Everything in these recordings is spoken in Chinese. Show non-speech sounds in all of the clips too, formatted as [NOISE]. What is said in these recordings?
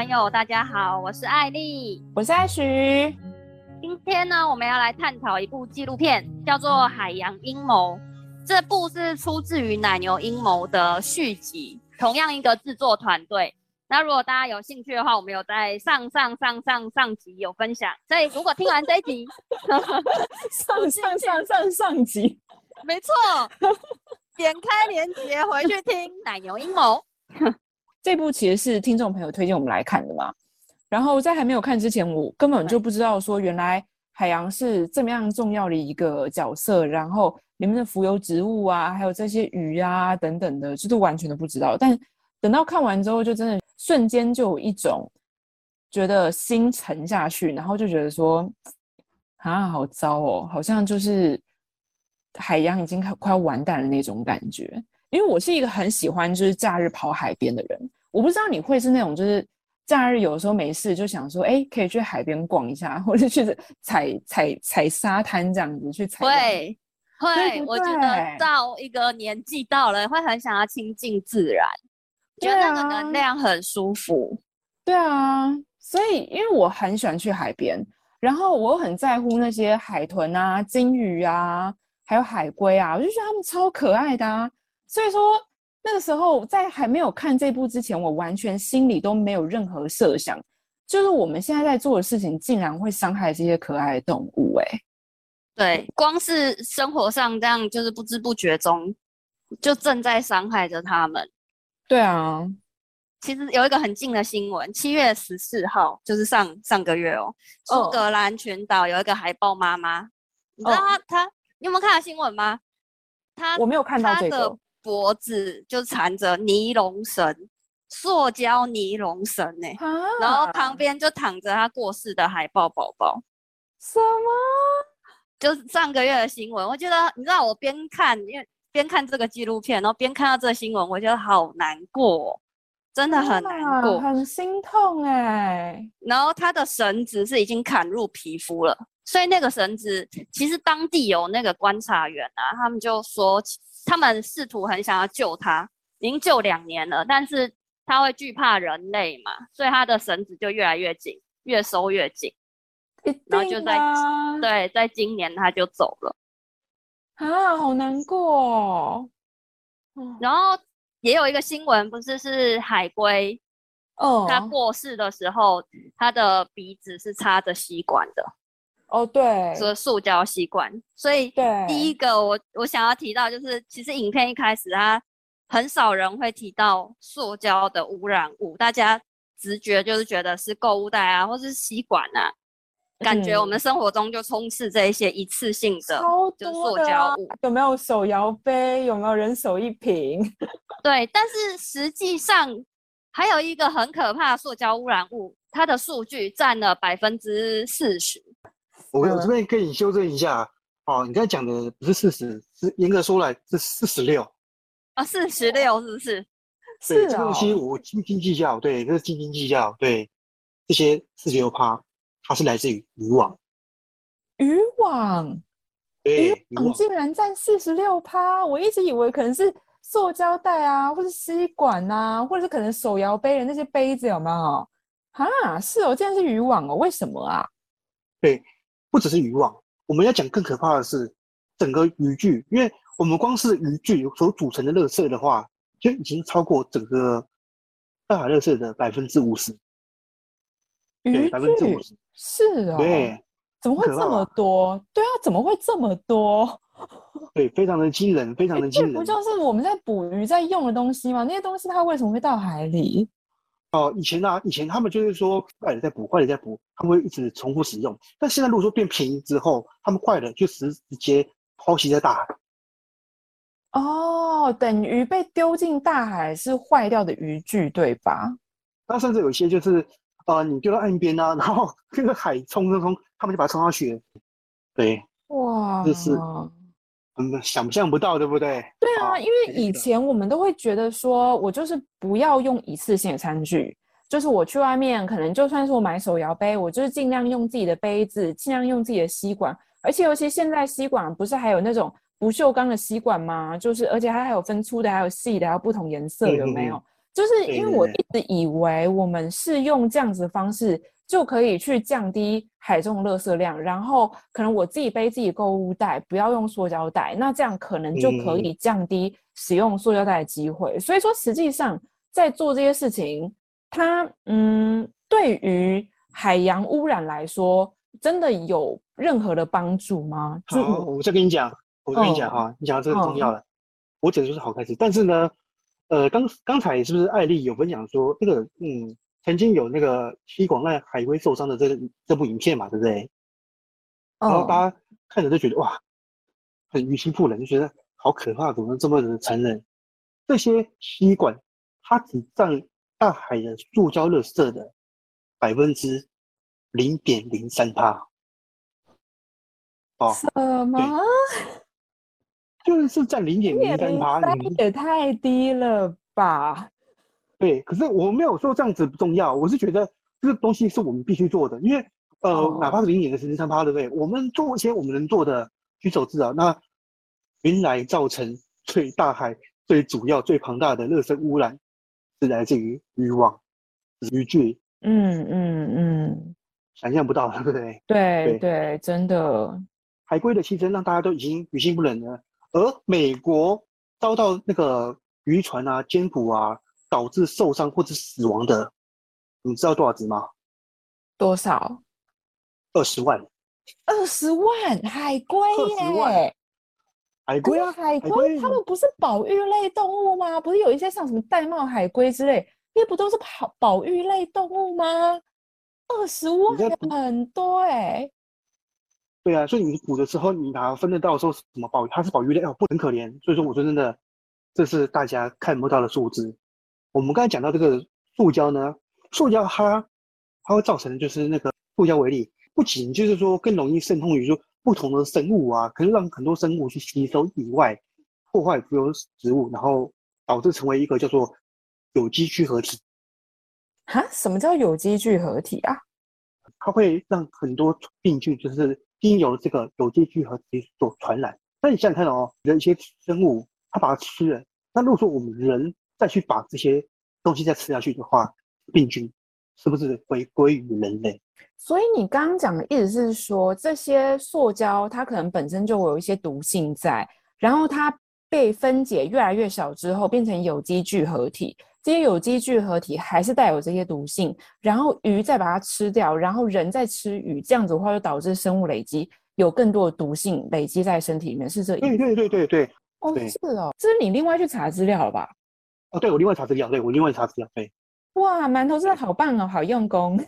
朋友，大家好，我是艾丽，我是艾徐。今天呢，我们要来探讨一部纪录片，叫做《海洋阴谋》。这部是出自于《奶牛阴谋》的续集，同样一个制作团队。那如果大家有兴趣的话，我们有在上上上上上集有分享，所以如果听完这一集，上上上上上集，[LAUGHS] 没错，[LAUGHS] 点开链接回去听《奶牛阴谋》。这部其实是听众朋友推荐我们来看的嘛，然后在还没有看之前，我根本就不知道说原来海洋是这么样重要的一个角色，然后里面的浮游植物啊，还有这些鱼啊等等的，这都完全都不知道。但等到看完之后，就真的瞬间就有一种觉得心沉下去，然后就觉得说啊，好糟哦，好像就是海洋已经快快要完蛋的那种感觉。因为我是一个很喜欢就是假日跑海边的人，我不知道你会是那种就是假日有时候没事就想说，哎，可以去海边逛一下，或者去踩踩踩沙滩这样子去踩。会会，我觉得到一个年纪到了，会很想要亲近自然，觉得那个能量很舒服。对啊，所以因为我很喜欢去海边，然后我很在乎那些海豚啊、金鱼啊，还有海龟啊，我就觉得它们超可爱的啊。所以说，那个时候在还没有看这部之前，我完全心里都没有任何设想，就是我们现在在做的事情，竟然会伤害这些可爱的动物。哎，对，光是生活上这样，就是不知不觉中就正在伤害着他们。对啊，其实有一个很近的新闻，七月十四号，就是上上个月哦，苏格兰群岛有一个海豹妈妈，你知道他他，你有没有看到新闻吗？她我没有看到这个。脖子就缠着尼龙绳，塑胶尼龙绳呢，然后旁边就躺着他过世的海豹宝宝。什么？就是上个月的新闻。我觉得，你知道，我边看，因为边看这个纪录片，然后边看到这个新闻，我觉得好难过，真的很难过，很心痛哎。然后他的绳子是已经砍入皮肤了，所以那个绳子其实当地有那个观察员啊，他们就说。他们试图很想要救他，已经救两年了，但是他会惧怕人类嘛，所以他的绳子就越来越紧，越收越紧，然后就在对，在今年他就走了，啊，好难过哦。然后也有一个新闻，不是是海龟，哦，他过世的时候，他的鼻子是插着吸管的。哦，对，说塑胶吸管，所以第一个我我想要提到就是，其实影片一开始它，很少人会提到塑胶的污染物，大家直觉就是觉得是购物袋啊，或是吸管啊，感觉我们生活中就充斥这一些一次性的，就是塑胶物。有没有手摇杯？有没有人手一瓶？[LAUGHS] 对，但是实际上还有一个很可怕的塑胶污染物，它的数据占了百分之四十。我我这边可以修正一下哦，你刚才讲的不是四十，是严格说来是四十六啊，四十六是不是？对，这个东西我斤斤计较，对，这是斤斤计较，对，这些四十六趴，它是来自于渔网。渔网，对，渔网竟然占四十六趴，我一直以为可能是塑胶袋啊，或是吸管啊，或者是可能手摇杯的那些杯子有没有？啊，是哦，竟然是渔网哦，为什么啊？对。不只是渔网，我们要讲更可怕的是整个渔具，因为我们光是渔具所组成的垃圾的话，就已经超过整个大海垃圾的百分之五十。对，百分之五十是啊、哦，对，怎么会这么多？对啊，怎么会这么多？[LAUGHS] 对，非常的惊人，非常的惊人。不就是我们在捕鱼在用的东西吗？那些东西它为什么会到海里？哦，以前啊，以前他们就是说坏了再补，坏了再补，他们会一直重复使用。但现在如果说变便宜之后，他们坏了就直直接抛弃在大海。哦，等于被丢进大海是坏掉的渔具，对吧？那甚至有一些就是，呃，你丢到岸边啊，然后那个海冲冲冲，他们就把它冲上去。对，哇，就是。嗯，想象不到，对不对？对啊，因为以前我们都会觉得说，我就是不要用一次性的餐具，就是我去外面，可能就算是我买手摇杯，我就是尽量用自己的杯子，尽量用自己的吸管。而且尤其现在吸管不是还有那种不锈钢的吸管吗？就是而且它还有分粗的，还有细的，还有不同颜色，有没有？嗯嗯，就是因为我一直以为我们是用这样子的方式就可以去降低海中的垃圾量，然后可能我自己背自己购物袋，不要用塑胶袋，那这样可能就可以降低使用塑胶袋的机会。嗯、所以说，实际上在做这些事情，它嗯，对于海洋污染来说，真的有任何的帮助吗？好，我再跟你讲，我跟你讲哈，哦、你讲到这个重要了，哦、我讲的就是好开始，但是呢。呃，刚刚才是不是艾丽有分享说那个嗯，曾经有那个吸管让海龟受伤的这个这部影片嘛，对不对？然后大家看着就觉得哇，很于心不忍，就觉得好可怕，怎么能这么的残忍？这些吸管它只占大海的塑胶垃圾的百分之零点零三趴。哦，什么？就是占零点零三趴，也太低了吧？对，可是我没有说这样子不重要，我是觉得这个东西是我们必须做的，因为呃，哦、哪怕是零点零三趴，对不对？我们做一些我们能做的举手之劳。那原来造成最大海最主要、最庞大的热身污染是来自于渔网、渔具。嗯嗯嗯，想象不到，对不对？对对，对，真的，海龟的牺牲让大家都已经于心不忍了。而美国遭到那个渔船啊、艰捕啊，导致受伤或者死亡的，你知道多少只吗？多少？二十万。二十万海龟耶！海龟啊，海龟，它们不是保育类动物吗？不是有一些像什么玳瑁海龟之类，那不都是保保育类动物吗？二十万很多哎。对啊，所以你捕的时候，你哪分得到说什么保？它是保育类哦，不很可怜。所以说，我说真的，这是大家看不到的数字。我们刚才讲到这个塑胶呢，塑胶它它会造成的就是那个塑胶微粒，不仅就是说更容易渗透于说不同的生物啊，可以让很多生物去吸收以外，破坏浮游植物，然后导致成为一个叫做有机聚合体。哈？什么叫有机聚合体啊？它会让很多病菌就是。经由这个有机聚合体所传染。那你想想看哦，人一些生物它把它吃了，那如果说我们人再去把这些东西再吃下去的话，病菌是不是回归于人类？所以你刚刚讲的意思是说，这些塑胶它可能本身就有一些毒性在，然后它被分解越来越小之后，变成有机聚合体。这些有机聚合体还是带有这些毒性，然后鱼再把它吃掉，然后人再吃鱼，这样子的话就导致生物累积有更多的毒性累积在身体里面，是这意思？对对对对对。哦，是哦，这是你另外去查资料了吧？哦，对，我另外查资料，对，我另外查资料，对。哇，馒头真的好棒哦，好用功。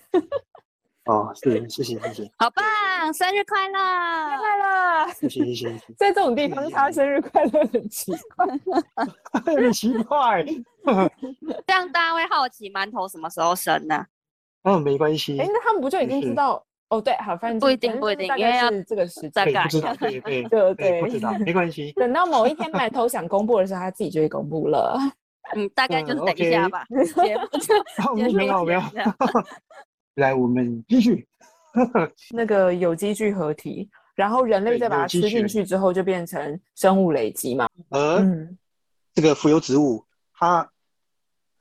哦，是，谢谢，谢谢。[LAUGHS] 好棒，生日快乐，生日快乐。谢谢，谢谢。[LAUGHS] 在这种地方插生日快乐很奇怪，[LAUGHS] 很奇怪。这样大家会好奇馒头什么时候生呢？哦，没关系。哎，那他们不就已经知道？哦，对，好，反正不一定，不一定，因为要这个时间再改。不知道，对对对对，不知道，没关系。等到某一天馒头想公布的时候，他自己就会公布了。嗯，大概就是等一下吧。[LAUGHS] 好，没有没有。[LAUGHS] 来，我们继续。[LAUGHS] 那个有机聚合体，然后人类再把它吃进去之后，就变成生物累积嘛。而、嗯、这个浮游植物，它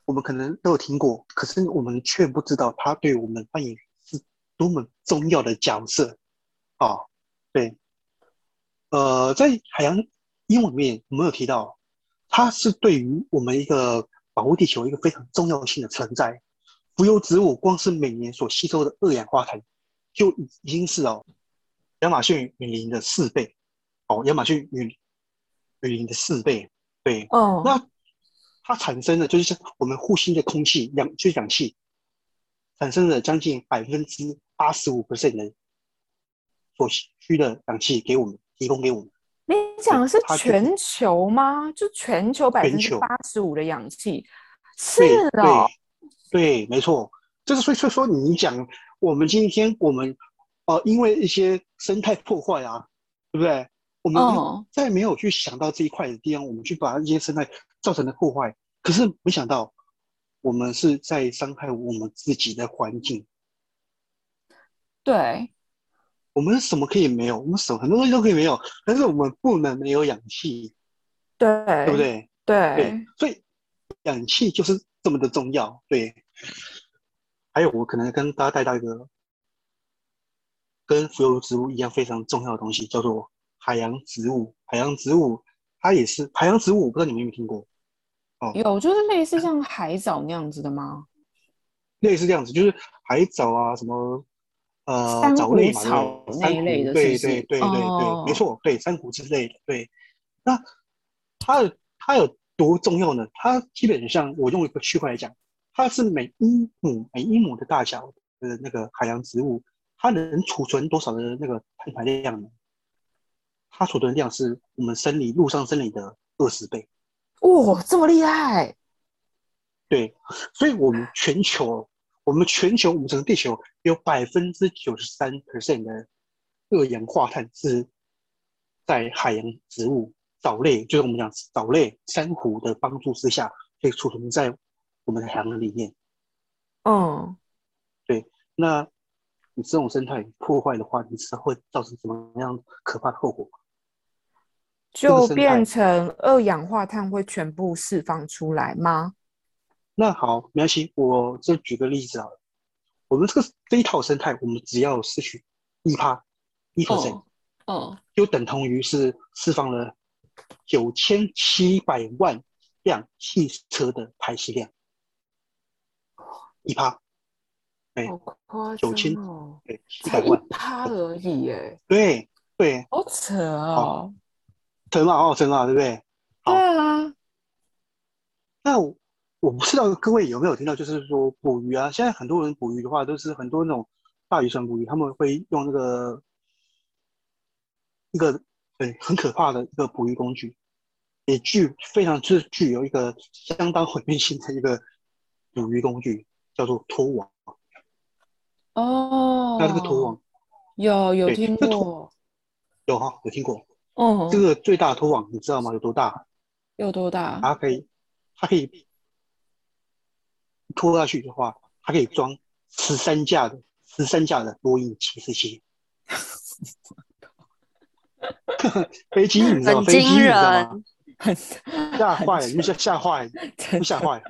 我们可能都有听过，可是我们却不知道它对我们扮演是多么重要的角色。啊，对，呃，在海洋英文里面，我们有提到，它是对于我们一个保护地球一个非常重要性的存在。浮游植物光是每年所吸收的二氧化碳，就已经是哦，亚马逊雨林的四倍，哦，亚马逊雨雨林的四倍，对，哦，那它产生的就是像我们呼吸的空气氧，就是氧气，产生了将近百分之八十五 percent 的所需的氧气给我们提供给我们。你讲的是全球吗？就全球百分之八十五的氧气，是哦。对，没错，就是所以说说你讲，我们今天我们，呃，因为一些生态破坏啊，对不对？我们再没有去想到这一块的地方，我们去把一些生态造成的破坏，可是没想到，我们是在伤害我们自己的环境。对，我们什么可以没有？我们什么很多东西都可以没有，但是我们不能没有氧气。对，对不对？对，对，所以氧气就是。这么的重要。对，还有我可能跟大家带到一个跟浮游植物一样非常重要的东西，叫做海洋植物。海洋植物它也是海洋植物，我不知道你们有没有听过？哦，有，就是类似像海藻那样子的吗？类似这样子，就是海藻啊，什么呃，藻类嘛，那一类的对对对对对没错，对珊瑚之类的，对。那它的它有多重要呢？它基本上我用一个区块来讲，它是每一亩每一亩的大小的那个海洋植物，它能储存多少的那个碳排量呢？它储存量是我们森林陆上森林的二十倍。哇、哦，这么厉害！对，所以我们全球，我们全球，我们整个地球有百分之九十三 percent 的二氧化碳是在海洋植物、藻类，就是我们讲藻类、珊瑚的帮助之下，可以储存在我们的海洋里面。嗯，对，那你这种生态破坏的话，你知道会造成什么样可怕的后果？就变成二氧化碳会全部释放出来吗？那好，没关系，我就举个例子好了。我们这个这一套生态，我们只要失去一趴一 percent，哦，就等同于是释放了九千七百万辆汽车的排气量，一趴，对，好九千哦，对，一百万，趴而已，哎，对对，好扯哦，很好，好扯啊，对不对？好对啊，那我我不知道各位有没有听到，就是说捕鱼啊，现在很多人捕鱼的话，都是很多那种大渔船捕鱼，他们会用那个一个对很可怕的一个捕鱼工具，也具非常具具有一个相当毁灭性的一个捕鱼工具，叫做拖网。哦，那这个拖网有有听过，有哈有听过？哦，这个最大的拖网你知道吗？有多大？有多大？它可以，它可以拖下去的话，它可以装十三架的十三架的波音七四七。飞机你知道飞机你惊知道吗？很吓坏了，你吓吓坏了，你吓坏了。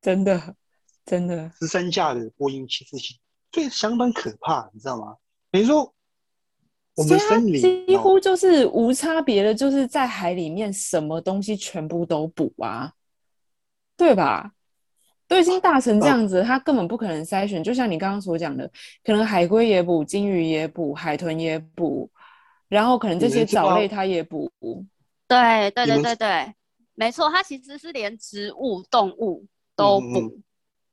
真的真的，十三架的波音七四七，所以相当可怕，你知道吗？等于说我们森林几乎就是无差别的，就是在海里面什么东西全部都捕啊，对吧？都已经大成这样子，他根本不可能筛选。就像你刚刚所讲的，可能海龟也捕，金鱼也捕，海豚也捕，然后可能这些藻类它也捕。对对对对对，没错，它其实是连植物、动物都捕。嗯嗯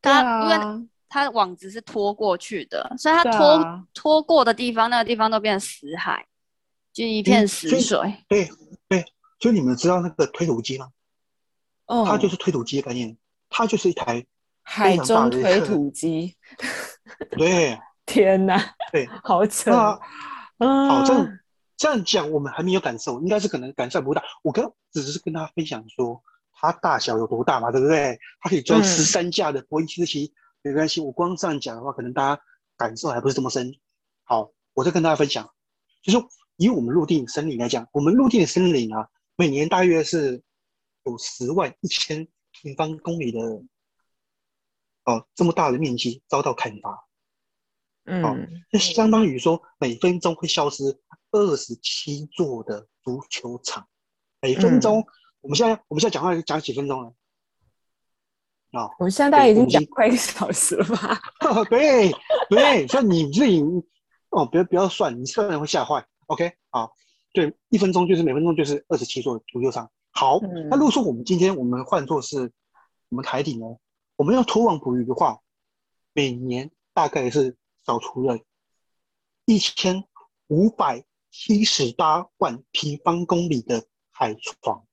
它、啊因为它网子是拖过去的，所以它拖、啊拖过的地方，那个地方都变成死海，就一片死水。对对，所以你们知道那个推土机吗？哦，它就是推土机的概念，它就是一台海中推土 [LAUGHS] 机。对 [LAUGHS] 天哪，对，好扯。那嗯，好，这样这样讲，我们还没有感受，应该是可能感受不大。我刚只是跟大家分享说，它大小有多大嘛，对不对？它可以装嗯十三架的波音七四七，没关系。我光这样讲的话，可能大家感受还不是这么深。好，我再跟大家分享，就是以我们陆地森林来讲，我们陆地的森林啊，每年大约是有十万一千平方公里的哦这么大的面积遭到砍伐。嗯，那相当于说，每分钟会消失二十七座的足球场。每分钟，我们现在我们现在讲话讲几分钟了？啊、我们现在大概已经讲快一个小时了吧？[LAUGHS] 对对，所以你自己哦，不要不要算，你算了会吓坏。OK，好，对，一分钟就是每分钟就是二十七座足球场。好，嗯那如果说我们今天我们换作是我们海底呢，我们要拖网捕鱼的话，每年大概是扫出了一千五百七十八万平方公里的海床，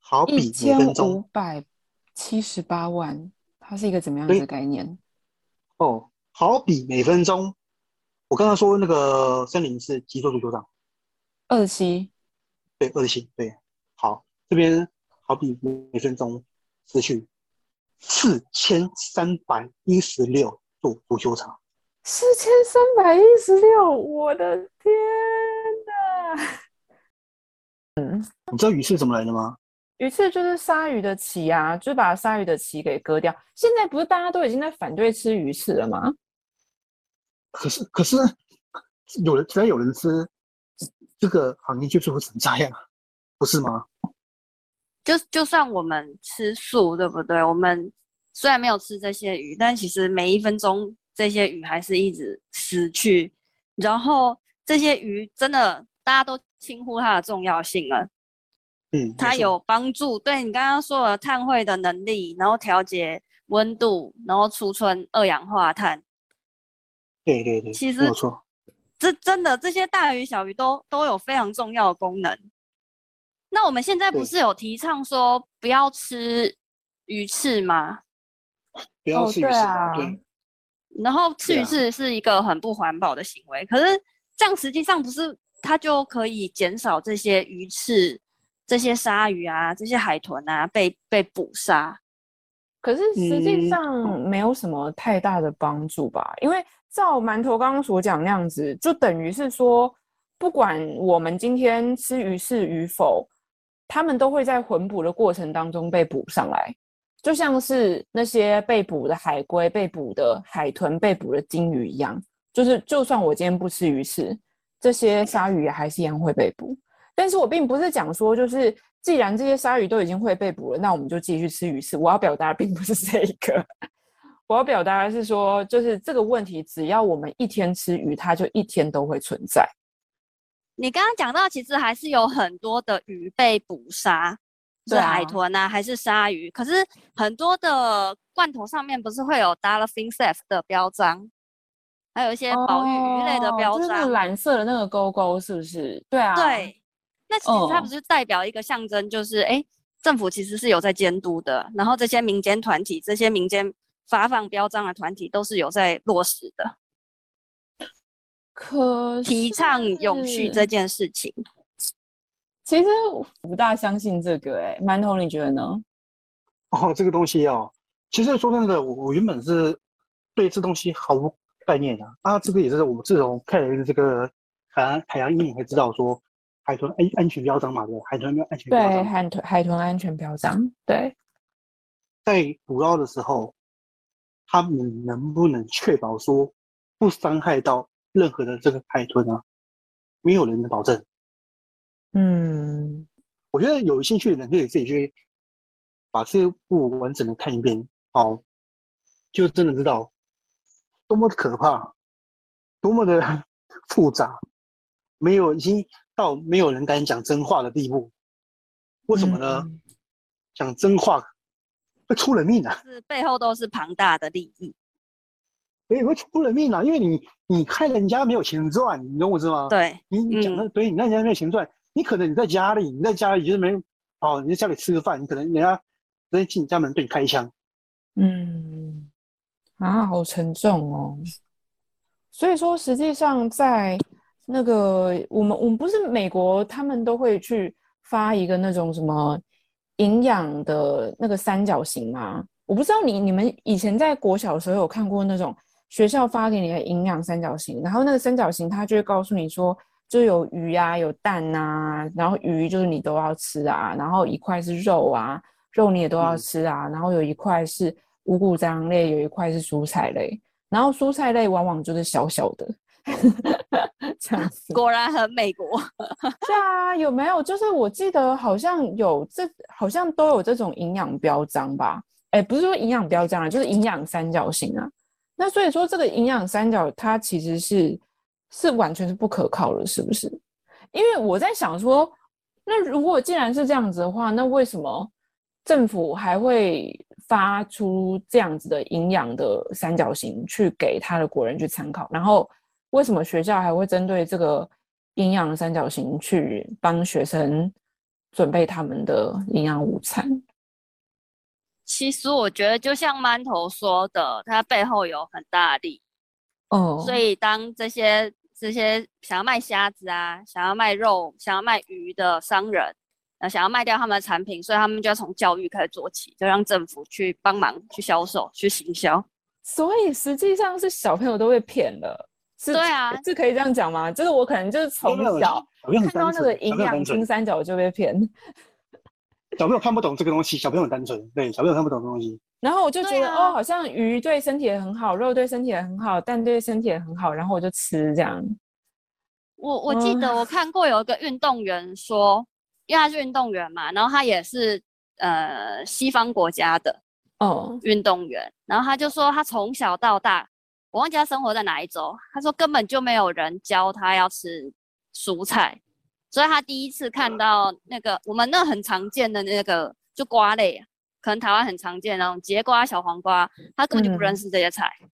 好比每一千五百七十八万，它是一个怎么样的概念？哦，好比每分钟。我刚刚说那个森林是几座足球场？二十七，对，恶性，对。好，这边好比每分钟失去四千三百一十六座足球场。四千三百一十六，我的天哪！[LAUGHS] 你知道鱼是怎么来的吗？鱼翅就是鲨鱼的鳍啊，就把鲨鱼的鳍给割掉。现在不是大家都已经在反对吃鱼翅了吗？可是可是有人只要有人吃，这个行业就是会存在呀，不是吗？就就算我们吃素，对不对？我们虽然没有吃这些鱼，但其实每一分钟这些鱼还是一直死去。然后这些鱼真的大家都轻忽它的重要性了。嗯，它有帮助，对你刚刚说的碳汇的能力，然后调节温度，然后储存二氧化碳。对对对，其实没错。这真的这些大鱼小鱼都都有非常重要的功能。那我们现在不是有提倡说不要吃鱼翅吗？不要吃鱼翅，哦，啊，对。然后吃鱼翅是一个很不环保的行为，啊、可是这样实际上不是它就可以减少这些鱼翅、这些鲨鱼啊、这些海豚啊被被捕杀？可是实际上没有什么太大的帮助吧？嗯、因为照馒头刚刚所讲那样子，就等于是说，不管我们今天吃鱼翅与否。他们都会在混捕的过程当中被捕上来，就像是那些被捕的海龟、被捕的海豚、被捕的鲸鱼一样。就是，就算我今天不吃鱼翅，这些鲨鱼也还是一样会被捕。但是我并不是讲说，就是既然这些鲨鱼都已经会被捕了，那我们就继续吃鱼翅。我要表达的并不是这个，我要表达的是说，就是这个问题，只要我们一天吃鱼，它就一天都会存在。你刚刚讲到，其实还是有很多的鱼被捕杀，是海豚啊，还是鲨鱼？可是很多的罐头上面不是会有 dolphin safe 的标章，还有一些保育鱼类的标章，就是蓝色的那个勾勾，是不是？对啊，对。那其实它不是代表一个象征，就是哎、欸，政府其实是有在监督的，然后这些民间团体、这些民间发放标章的团体都是有在落实的。可提倡永续这件事情，其实我不大相信这个、欸。哎，馒头，你觉得呢？哦，这个东西哦，其实说真的，我我原本是对这东西毫无概念的啊。这个也是我们自从看了这个海洋海洋阴影才知道说，海豚安安全标章嘛，对，海豚没有安全标章。对，海豚海豚安全标章。对，在捕捞的时候，他们能不能确保说不伤害到？任何的这个海豚啊，没有人能保证。嗯，我觉得有兴趣的人可以自己去把这部完整的看一遍，好，就真的知道多么的可怕，多么的复杂，没有已经到没有人敢讲真话的地步。为什么呢？嗯、讲真话会出人命啊！是背后都是庞大的利益。所以会出人命啊！因为你你看人家没有钱赚，你懂我意思吗？对，你你讲的对，你看人家没有钱赚，你可能你在家里，你在家里就是没有哦，你在家里吃个饭，你可能人家直接进你家门对你开枪。嗯，啊，好沉重哦。所以说，实际上在那个我们我们不是美国，他们都会去发一个那种什么营养的那个三角形吗？我不知道你你们以前在国小的时候有看过那种。学校发给你的营养三角形，然后那个三角形它就会告诉你说，就有鱼啊，有蛋啊，然后鱼就是你都要吃啊，然后一块是肉啊，肉你也都要吃啊，然后有一块是五谷杂粮类，有一块是蔬菜类，然后蔬菜类往往就是小小的，[LAUGHS] 这样子。果然很美国。[LAUGHS] 对啊，有没有？就是我记得好像有这，好像都有这种营养标章吧？哎，不是说营养标章啊，就是营养三角形啊。那所以说，这个营养三角它其实是是完全是不可靠的，是不是？因为我在想说，那如果既然是这样子的话，那为什么政府还会发出这样子的营养的三角形去给他的国人去参考？然后为什么学校还会针对这个营养三角形去帮学生准备他们的营养午餐？其实我觉得，就像馒头说的，它背后有很大的利益哦。所以当这些这些想要卖虾子啊、想要卖肉、想要卖鱼的商人，呃，想要卖掉他们的产品，所以他们就要从教育开始做起，就让政府去帮忙去销售、去行销。所以实际上是小朋友都被骗了，是？对啊，是可以这样讲吗？就是我可能就是从小看到那个营养金三角就被骗。[LAUGHS] 小朋友看不懂这个东西，小朋友很单纯，对，小朋友看不懂的东西。然后我就觉得、啊、哦，好像鱼对身体也很好，肉对身体也很好，蛋对身体也很好，然后我就吃这样。我我记得我看过有一个运动员说，嗯、因为他是运动员嘛，然后他也是呃西方国家的哦运动员，哦、然后他就说他从小到大，我忘记他生活在哪一州，他说根本就没有人教他要吃蔬菜，所以他第一次看到那个我们那很常见的那个就瓜类，可能台湾很常见的那种节瓜、小黄瓜，他根本就不认识这些菜。嗯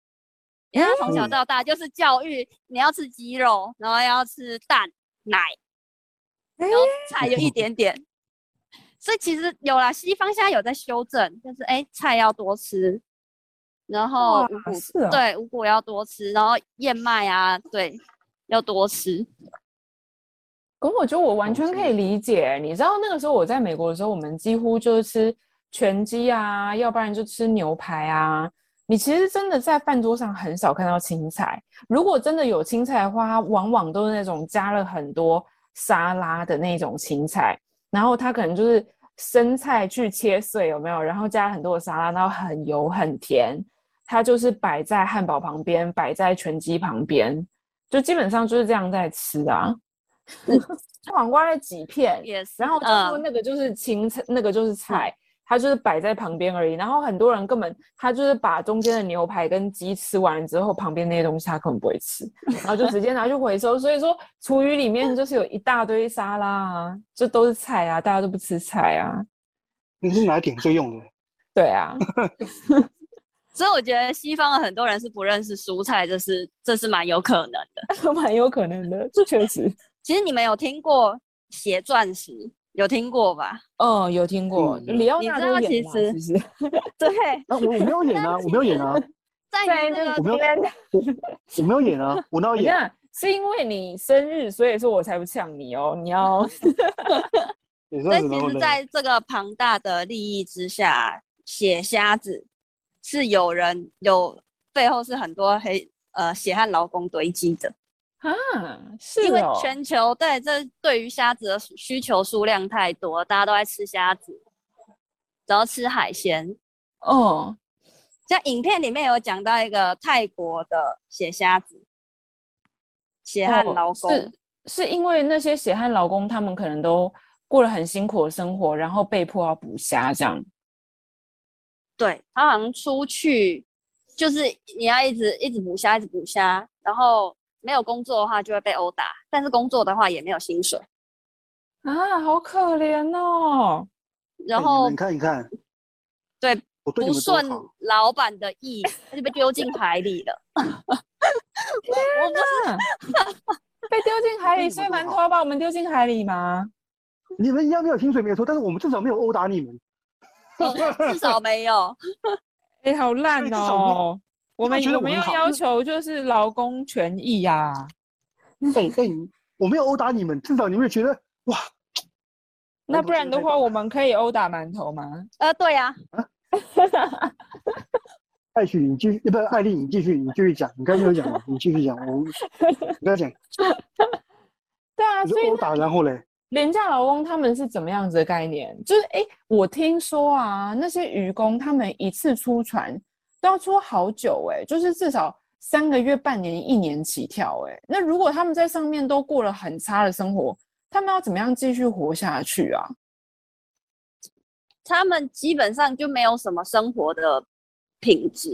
因为他从小到大就是教育你要吃鸡肉，然后要吃蛋奶，然后菜就一点点。所以其实有啦，西方现在有在修正，就是哎、欸、菜要多吃，然后五谷、哦、对五谷要多吃，然后燕麦啊对要多吃。可我觉得我完全可以理解，你知道那个时候我在美国的时候，我们几乎就是吃全鸡啊，要不然就吃牛排啊。你其实真的在饭桌上很少看到青菜，如果真的有青菜的话，它往往都是那种加了很多沙拉的那种青菜，然后它可能就是生菜去切碎，有没有？然后加很多的沙拉，然后很油很甜，它就是摆在汉堡旁边，摆在全鸡旁边，就基本上就是这样在吃啊。[LAUGHS] 黄瓜的几片，Yes, 然后他说那个就是青菜，uh, 那个就是菜。它就是摆在旁边而已，然后很多人根本他就是把中间的牛排跟鸡吃完之后，旁边那些东西他根本不会吃，然后就直接拿去回收。所以说厨余里面就是有一大堆沙拉啊，这都是菜啊，大家都不吃菜啊。你是拿来点缀用的？对啊。[LAUGHS] 所以我觉得西方的很多人是不认识蔬菜，这是这是蛮有可能的，[LAUGHS] 蛮有可能的，这确实。其实你们有听过血钻石？有听过吧？哦，有听过。李奥纳多演吗？其实 [LAUGHS] 对，我我没有演啊，我没有演啊。[LAUGHS] 在那个我没有，我没有演啊，我哪有演？是因为你生日，所以说我才不呛你哦。你要。但其实，在这个庞大的利益之下，血瞎子是有人有背后是很多黑呃血汗劳工堆积的。啊，是哦，因为全球对这对于虾子的需求数量太多，大家都在吃虾子，然后吃海鲜。哦，像影片里面有讲到一个泰国的血虾子，血汗劳工，是是因为那些血汗劳工他们可能都过了很辛苦的生活，然后被迫要捕虾这样。对，他好像出去就是你要一直一直捕虾，一直捕虾，然后。没有工作的话就会被殴打，但是工作的话也没有薪水啊，好可怜哦。然后你看一看，对，不顺老板的意，他就被丢进海里了。[LAUGHS] 我不是被丢进海里，[LAUGHS] 所以馒头要把我们丢进海里吗？你们一样没有薪水没有错，但是我们至少没有殴打你们，[LAUGHS] 至少没有。[LAUGHS] 哎，好烂哦。我们有没有要求就是劳工权益 [LAUGHS] 呀？哎哎，我没有殴打你们，至少你们觉得哇？那不然的话，我们可以殴打馒头吗？呃，对呀。艾许，你继续，不是艾丽，你继续，你继续讲，你刚才有讲吗？你继续讲，我你不要讲。对啊，所以殴打，然后嘞，廉价劳工他们是怎么样子的概念？就是哎，我听说啊，那些渔工他们一次出船。都要出好久哎、欸，就是至少三个月、半年、一年起跳哎、欸。那如果他们在上面都过了很差的生活，他们要怎么样继续活下去啊？他们基本上就没有什么生活的品质。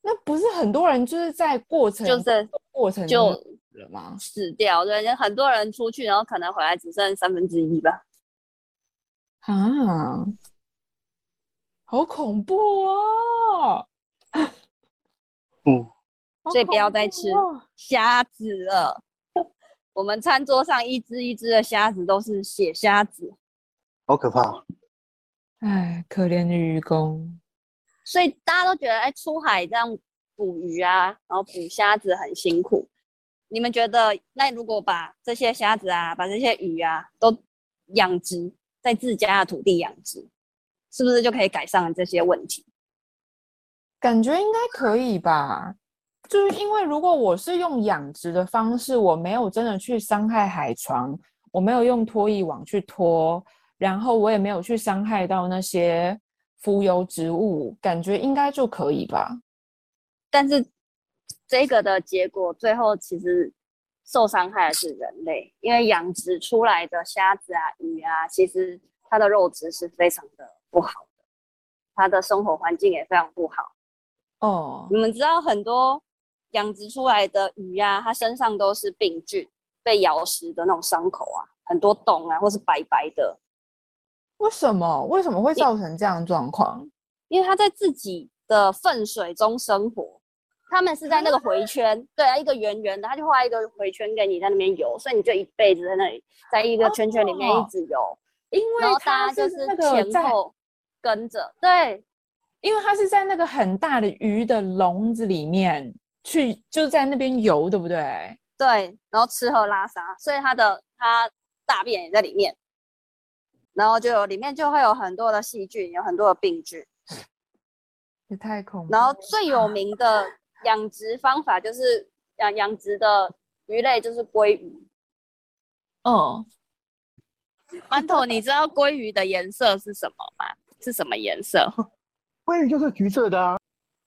那不是很多人就是在过程就是过程就了吗？死掉，对，很多人出去，然后可能回来只剩三分之一吧。啊。好恐怖哦！[LAUGHS] 嗯，所以不要再吃虾子了。[LAUGHS] 我们餐桌上一只一只的虾子都是血虾子，好可怕！哎，可怜的渔工。所以大家都觉得，哎，出海这样捕鱼啊，然后捕虾子很辛苦。你们觉得，那如果把这些虾子啊，把这些鱼啊，都养殖在自家的土地养殖？是不是就可以改善这些问题？感觉应该可以吧。就是因为如果我是用养殖的方式，我没有真的去伤害海床，我没有用拖曳网去拖，然后我也没有去伤害到那些浮游植物，感觉应该就可以吧。但是这个的结果最后其实受伤害的是人类，因为养殖出来的虾子啊、鱼啊，其实它的肉质是非常的不好的，它的生活环境也非常不好。哦，你们知道很多养殖出来的鱼、啊，它身上都是病菌，被咬食的那种伤口啊，很多洞啊，或是白白的。为什么？为什么会造成这样状况？因为它在自己的粪水中生活，他们是在那个回圈，啊 [LAUGHS] 对啊，一个圆圆的，他就画一个回圈给你在那边游，所以你就一辈子在那里，在一个圈圈里面一直游，哦、因为它就是前后跟着，对。因为它是在那个很大的鱼的笼子里面去，就在那边游，对不对？对，然后吃喝拉撒，所以它的它大便也在里面，然后就有里面就会有很多的细菌，有很多的病菌，[LAUGHS] 也太恐怖。然后最有名的养殖方法就是养养殖的鱼类就是鲑鱼。哦，馒头，你知道鲑鱼的颜色是什么吗？是什么颜色？鲑鱼就是橘色的啊。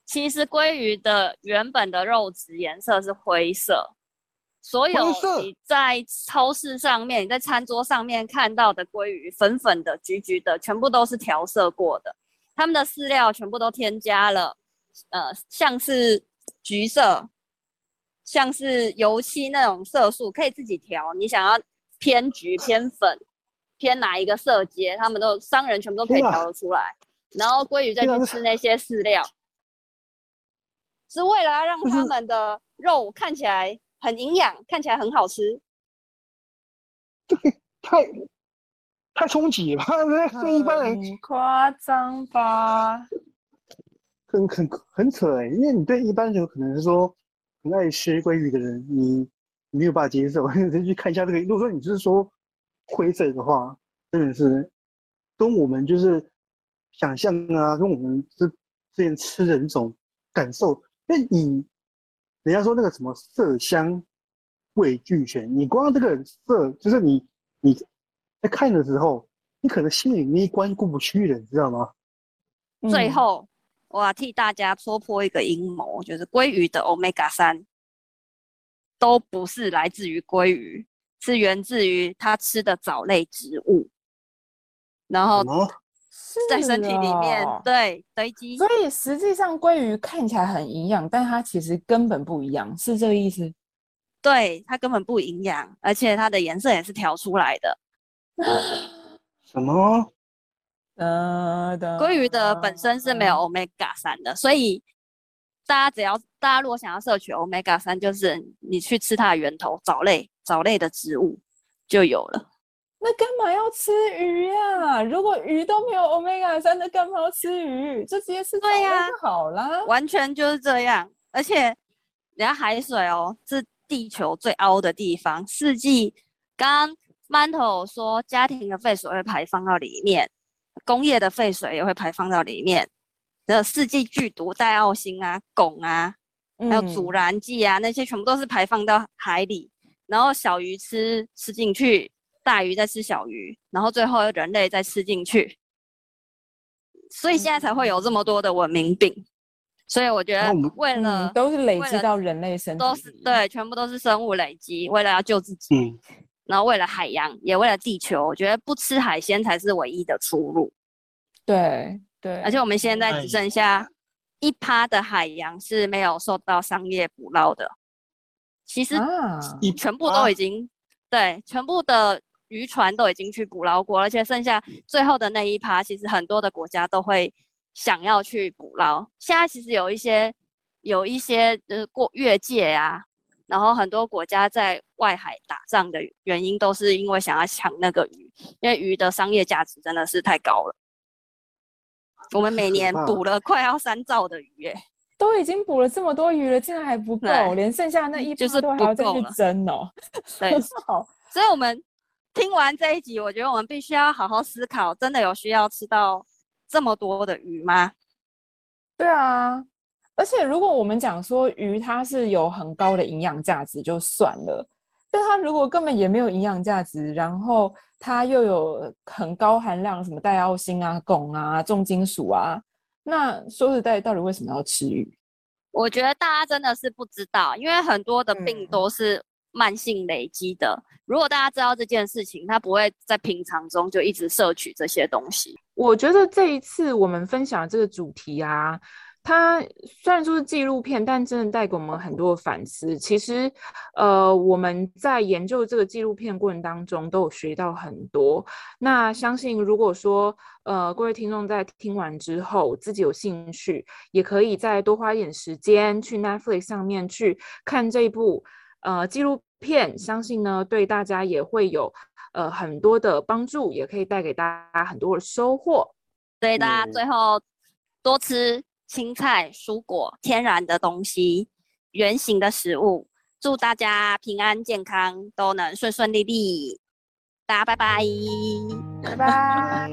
其实鲑鱼的原本的肉质颜色是灰色，所有你在超市上面、你在餐桌上面看到的鲑鱼，粉粉的、橘橘的，全部都是调色过的。他们的饲料全部都添加了，呃，像是橘色、像是油漆那种色素，可以自己调。你想要偏橘、偏粉、偏哪一个色阶，他们都商人全部都可以调得出来。然后鲑鱼再去吃那些饲料，是为了要让他们的肉看起来很营养，看起来很好吃。[LAUGHS] 对，太太冲击了吧？[LAUGHS] 对一般人夸张吧？很很很扯哎，因为你对一般人可能是说很爱吃鲑鱼的人，你没有办法接受。[LAUGHS] 你去看一下这个，如果说你就是说灰色的话，真的是跟我们就是。想象啊，跟我们之之前吃的那种感受，因为你人家说那个什么色香味俱全，你光这个色，就是你你在看的时候，你可能心里那一关过不去了，你知道吗？最后，我要替大家戳破一个阴谋，就是鲑鱼的 Omega 三都不是来自于鲑鱼，是源自于它吃的藻类植物，然后。在身体里面，哦、对堆积，所以实际上鲑鱼看起来很营养，但它其实根本不一样，是这个意思？对，它根本不营养，而且它的颜色也是调出来的。什么？呃，鲑鱼的本身是没有 omega 三的，所以大家只要大家如果想要摄取 omega 三，就是你去吃它的源头藻类藻类的植物就有了。那干嘛要吃鱼呀、啊？如果鱼都没有 omega 三，那干嘛要吃鱼？就直接吃藻类就好啦。啊、完全就是这样。而且，人家海水哦，是地球最凹的地方。四季，刚刚馒头说，家庭的废水会排放到里面，工业的废水也会排放到里面。的四季剧毒、戴奥辛啊、汞啊，还有阻燃剂啊，那些全部都是排放到海里，然后小鱼吃吃进去。大鱼再吃小鱼，然后最后人类再吃进去，所以现在才会有这么多的文明病。所以我觉得，为了、嗯、都是累积到人类身体，都是对，全部都是生物累积，为了要救自己，嗯、然后为了海洋，也为了地球。我觉得不吃海鲜才是唯一的出路。对对，而且我们现在只剩下一趴的海洋是没有受到商业捕捞的，其实全部都已经、啊、对，全部的。渔船都已经去捕捞过，而且剩下最后的那一趴，其实很多的国家都会想要去捕捞。现在其实有一些有一些呃过越界啊，然后很多国家在外海打仗的原因，都是因为想要抢那个鱼，因为鱼的商业价值真的是太高了。我们每年捕了快要三兆的鱼，哎，[LAUGHS] 都已经捕了这么多鱼了，竟然还不够，连剩下那一趴都还要再去争哦。对，[LAUGHS] 所以我们。听完这一集，我觉得我们必须要好好思考，真的有需要吃到这么多的鱼吗？对啊，而且如果我们讲说鱼它是有很高的营养价值就算了，但它如果根本也没有营养价值，然后它又有很高含量什么带奥辛啊、汞啊、重金属啊，那说实在，到底为什么要吃鱼？我觉得大家真的是不知道，因为很多的病都是慢性累积的。嗯、如果大家知道这件事情，他不会在平常中就一直摄取这些东西。我觉得这一次我们分享的这个主题啊。它虽然说是纪录片，但真的带给我们很多的反思。其实，呃，我们在研究这个纪录片过程当中，都有学到很多。那相信，如果说，呃，各位听众在听完之后，自己有兴趣，也可以再多花一点时间去 Netflix 上面去看这部呃纪录片。相信呢，对大家也会有呃很多的帮助，也可以带给大家很多的收获。所以大家最后多吃。青菜、蔬果、天然的东西、圆形的食物，祝大家平安健康，都能顺顺利利。大家拜拜，拜拜。